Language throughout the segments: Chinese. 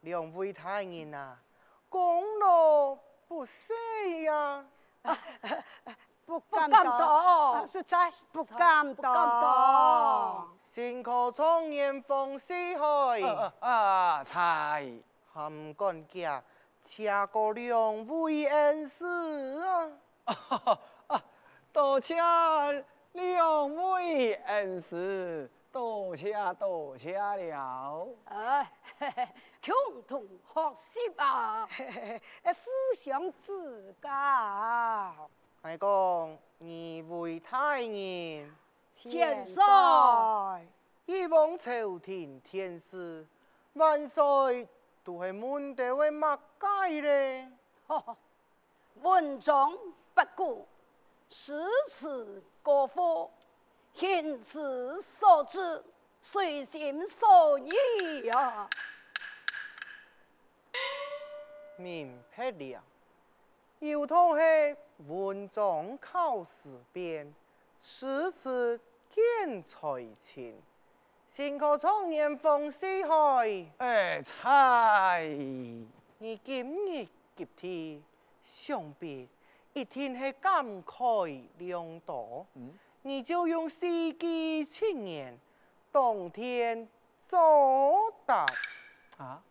两位太人啊，功劳不细 呀，不敢当，实在。不敢当。辛苦创业放四海。啊，才含干家，请过两位恩师 啊，啊，多谢两位恩师。多谢多谢了。哎，共同学习啊，互相指教。爱公，二位大人，千岁，以往朝廷天子万岁都系满地为乜解咧？文章不过，诗词歌赋。天子所知，随心所欲呀。明白了，有同系文章考试编，诗词见才情，辛苦从年丰四海。哎，猜，你今日及天，想必一定系感慨良多。嗯。你就用四季青年冬天作答啊？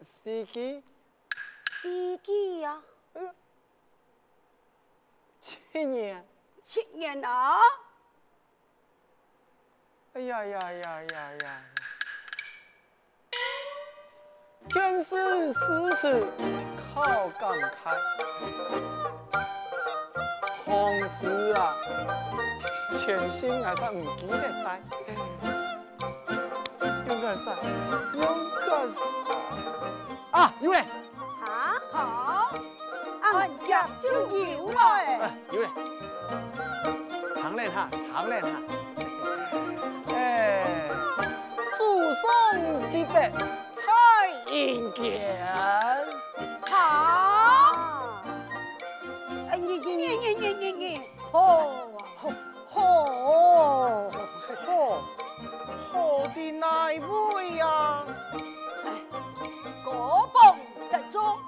司机，司机呀？青年？青年啊？哎呀呀呀呀呀！天师诗词考感慨。往事啊，全心还是唔记得晒，应该是，应该是啊，有嘞，啊？好，俺家就有了，有嘞，行嘞哈，行嘞哈，哎，祖上积德在人间。好，好，好，好，好的哪位呀？国风得中，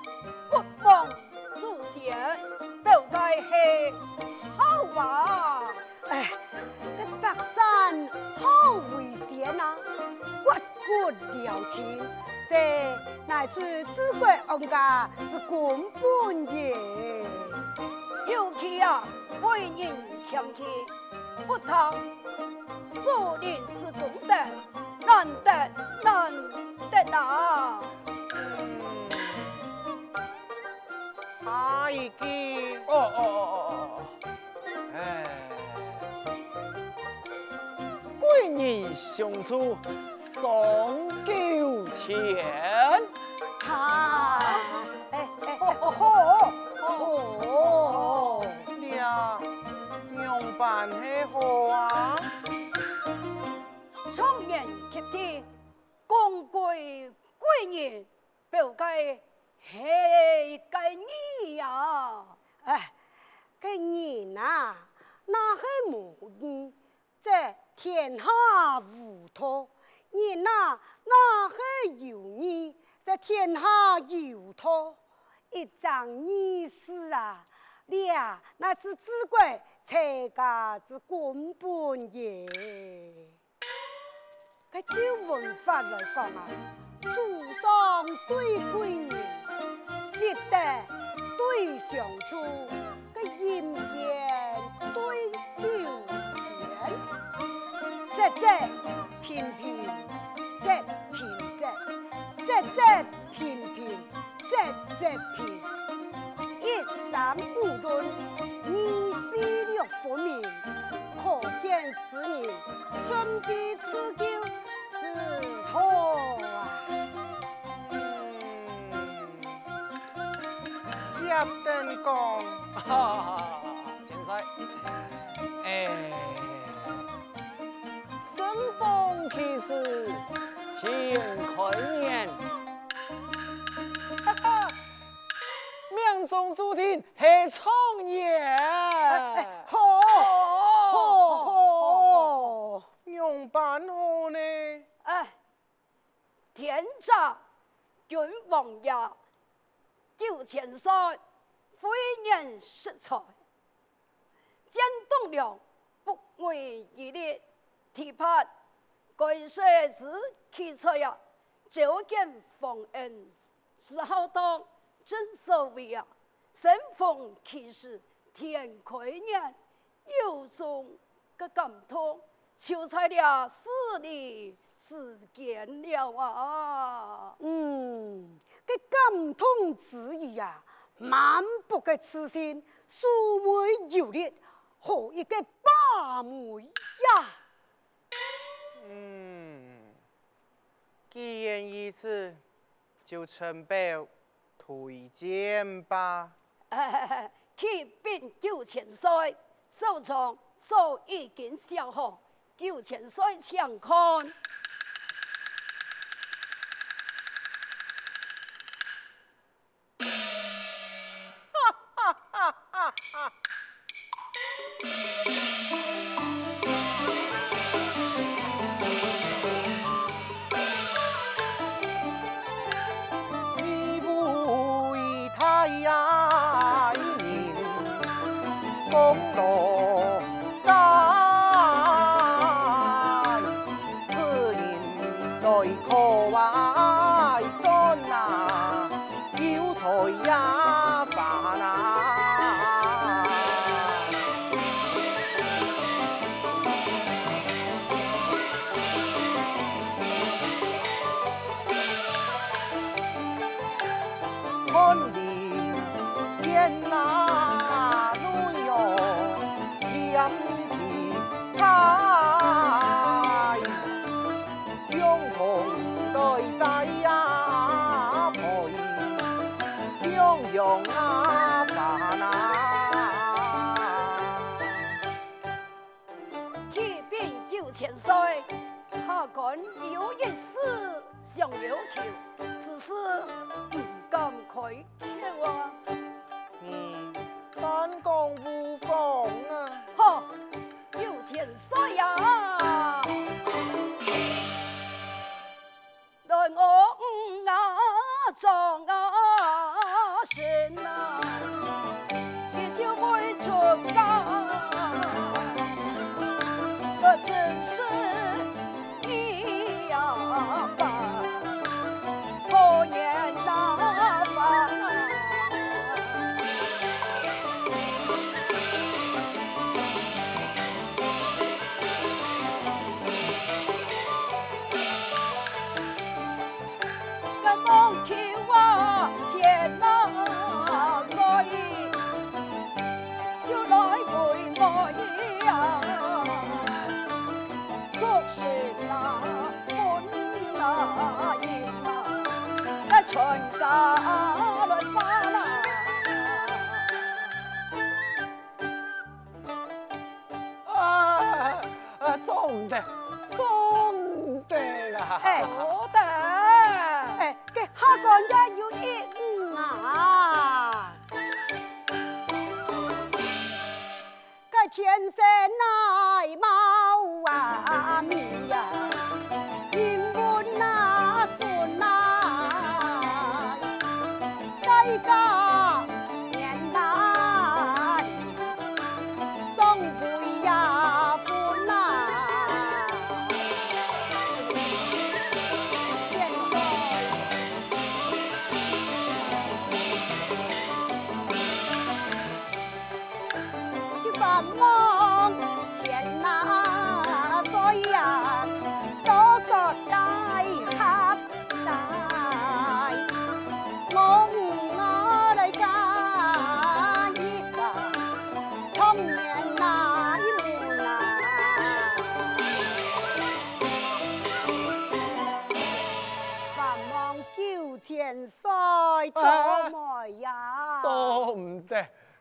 国风书写，都该是好吧？哎，这白山好危险啊，骨骨了情，这乃是治国安家之根本也。尤其啊！为人强气，不通树林是功德，难得难得啊！他已经哦哦哦哦哎，贵人相处丧九天，是治国才家之根本也。个就文法来讲啊，祖上对贵人，积德对相处，个阴间对流年，节节平平，节平节，节节平平，节节平。心地持久之徒啊！接灯讲，哈哈，千岁，哎，生逢其时，天宽年。命中注定系创业，好，好，好，用办好呢？哎，天 zac 君王爷，九千岁，非人识才，谏栋梁，不为一列，提拔该设之奇才呀，召见皇恩，之后当真守为啊，神逢其时，天开眼，有种个感动，求在了死里之间了啊！嗯，这感动之意啊，满腹的痴心，素昧有力，何一个八妹呀？嗯，既然如此，就承办推荐吧。启禀九千岁，首长早已经想好，九千岁请看。 어. 어, 어. 千岁，下官有一事想要求，只是不敢开口啊。你三公无妨啊。好，有千岁呀，来我五啊庄啊神啊，你就会出家。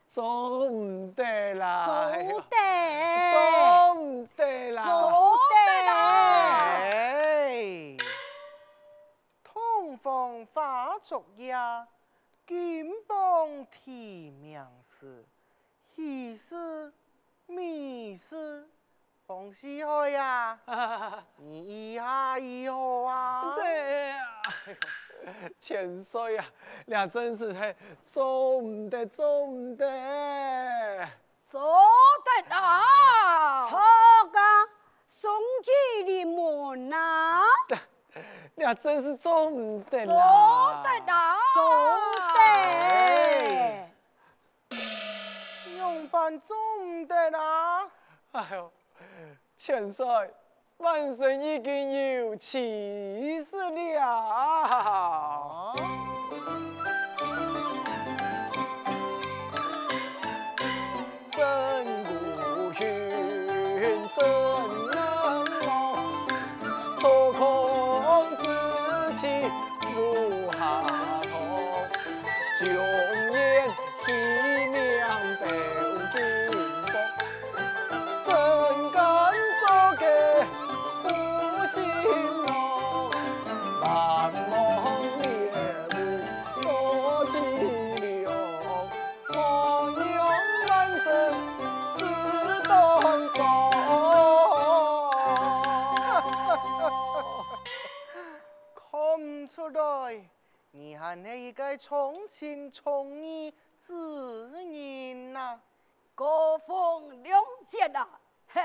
做唔得啦！做得，做唔得啦！做得啦！哎，通风花烛夜，金榜题名时，喜事、美事洪师海呀，你意下如何啊？这千岁啊，俩真是嘿做唔得，做唔得，做得啊！错噶，送去你门啊！俩真是做唔得做啦，得啊！做得。用办做唔得啦！哎呦，千岁，万岁已经有气势了。重情重义之人呐！高风亮节呐！嘿，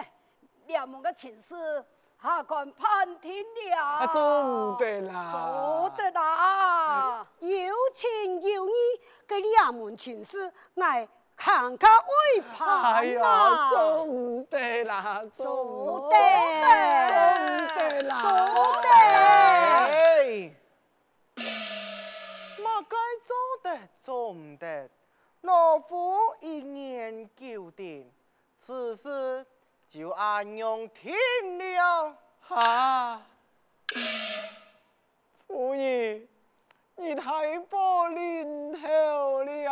两门个情事下官判听了。啊，做唔得啦！做得啦！有情有义，给两门情事，我看看会哎呀，做啦。唔得啦，做唔做得，得，做得啦，做得。就按样听了。哈，夫人，你太不灵头了。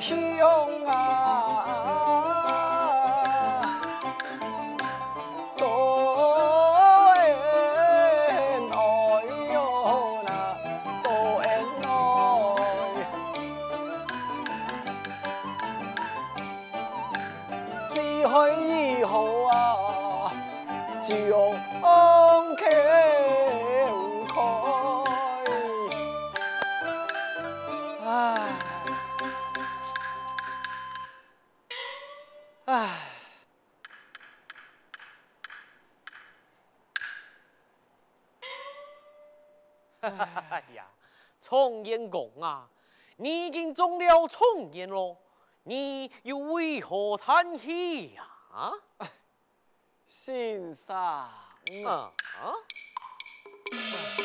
你呀兄 哎呀，重烟公啊，你已经中了重烟咯，你又为何叹气呀？啊？先生，啊啊！先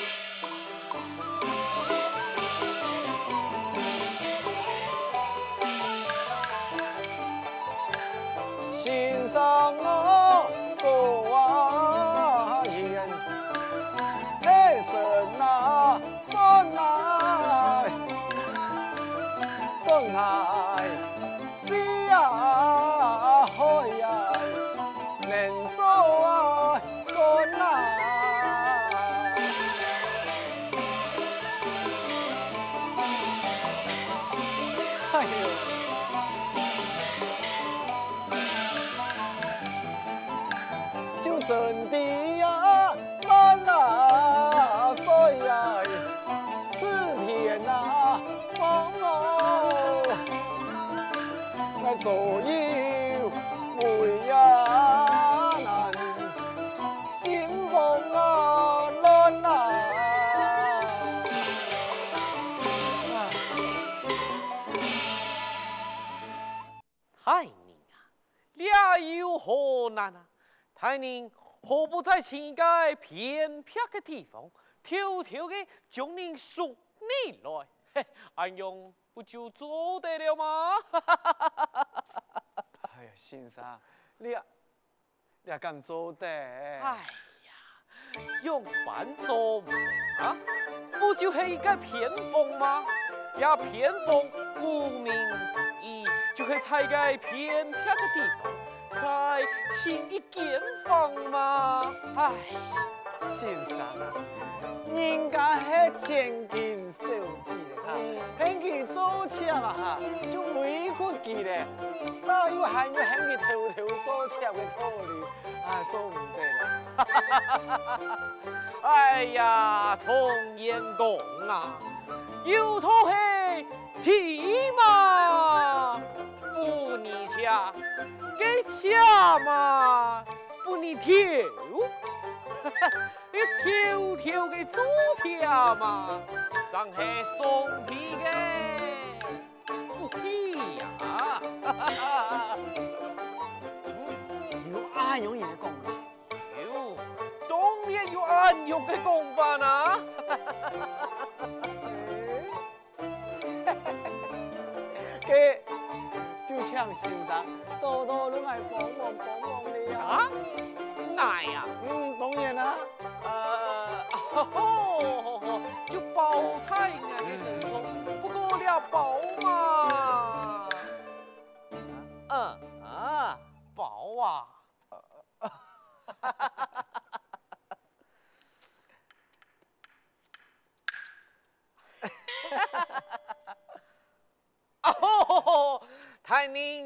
太宁何不在请一个偏僻的地方，偷偷的将人赎你来？嘿，安样不就做得了吗？哎呀，先生，你啊，你啊敢做得？哎呀，用办做唔啊？不就是一个偏锋吗？呀，偏锋顾名思义，就可以在个偏僻的地方，请一间房嘛。哎，先生啊，人家系千金小姐哈，嫌佢做妾啊哈，就委屈佢咧，稍有还要嫌佢偷偷做妾嘅道理，啊，做唔得啦。哎呀，重言讲啊，有头系给恰嘛，不你跳，你跳跳给做恰嘛，真系松皮嘅，不屁呀！有安样嘢讲嘛？有，当然有暗用嘅讲法啊！嘅就请先生多多都来帮忙帮忙你啊！啊，奶呀、嗯，当然啦。呃，哦，就包菜啊，嘅身上，不过了包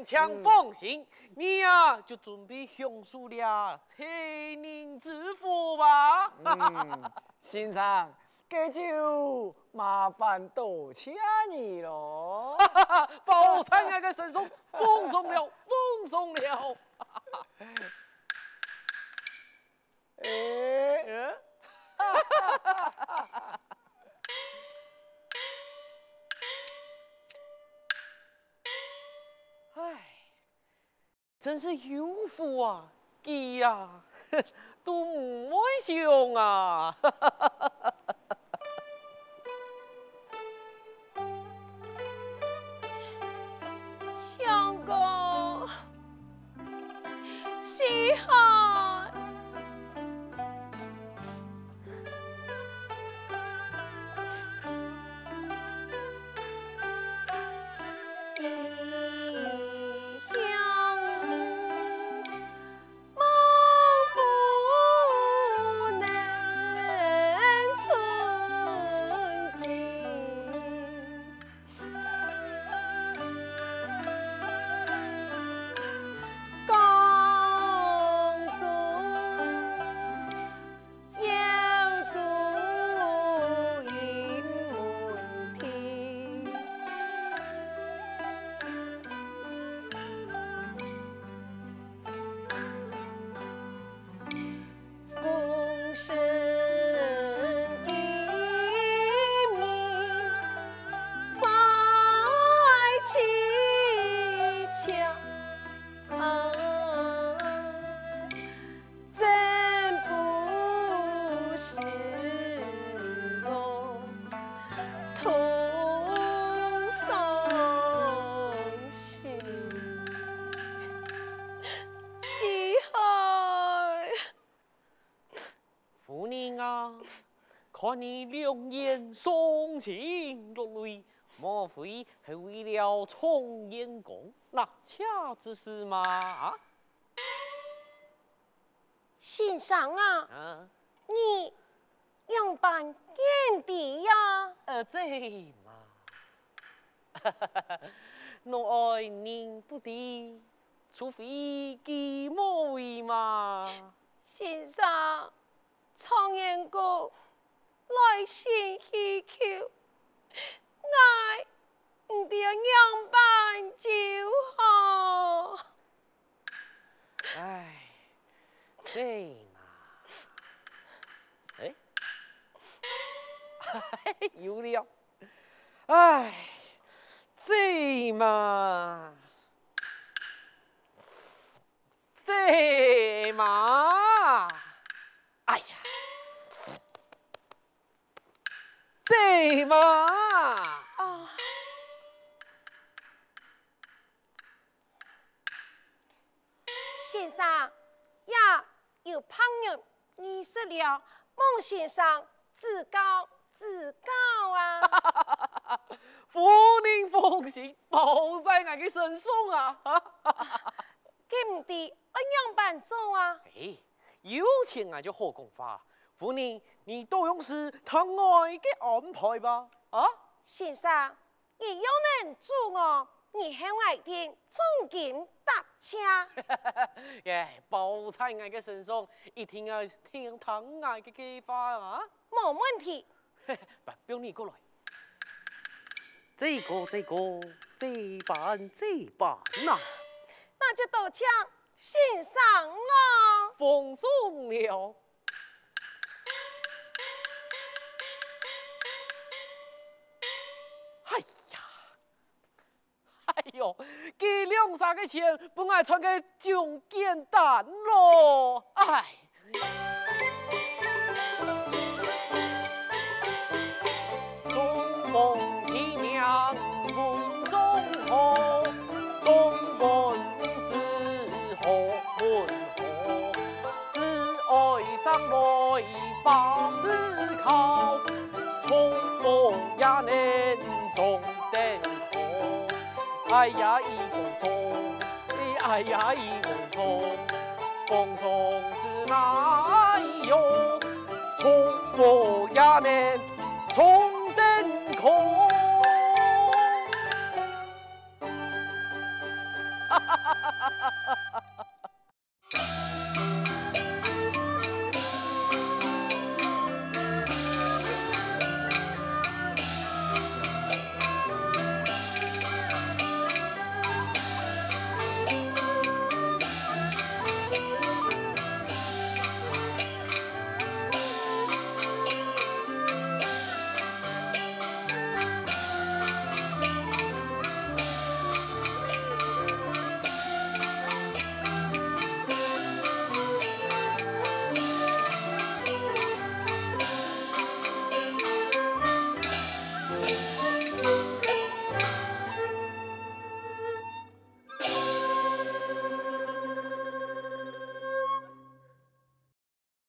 太宁请放心，你呀、就准备享受了千年之福吧。嗯，先生，这就麻烦多谢你咯。包菜那个身上放松了，放松了。哎，嗯真是有福啊！鸡呀，都唔会想啊！相公，稀罕。看你两眼送情落泪，莫非是为了重阳宫那恰之事吗？啊？先生啊，啊？你样办见地呀？呃，这嘛，我爱您不敌，除非己莫为嘛。先生，苍艳哥来信希求，爱唔得样办就好。哎，这嘛，哎，有了，哎，这嘛。这嘛，哎呀，这嘛啊，先生呀，有朋友你识了，孟先生自告自告啊！夫人放心，包在俺的身上啊！唔得，按样办做啊！哎，有钱啊就好讲话。夫人，你都用是疼爱嘅安排吧？啊，先生，你要能助我，你向外边重金搭车。耶，包在我嘅身上，一定要听疼爱嘅计划啊！冇问题。不，不用你过来。这个，这个，这办，这办呐。那就到枪先生了，奉送了。给，两三个钱本来穿个就简单咯，哎。哎呀，一风松，哎呀，一风松，风松是哪哟？从梦也能中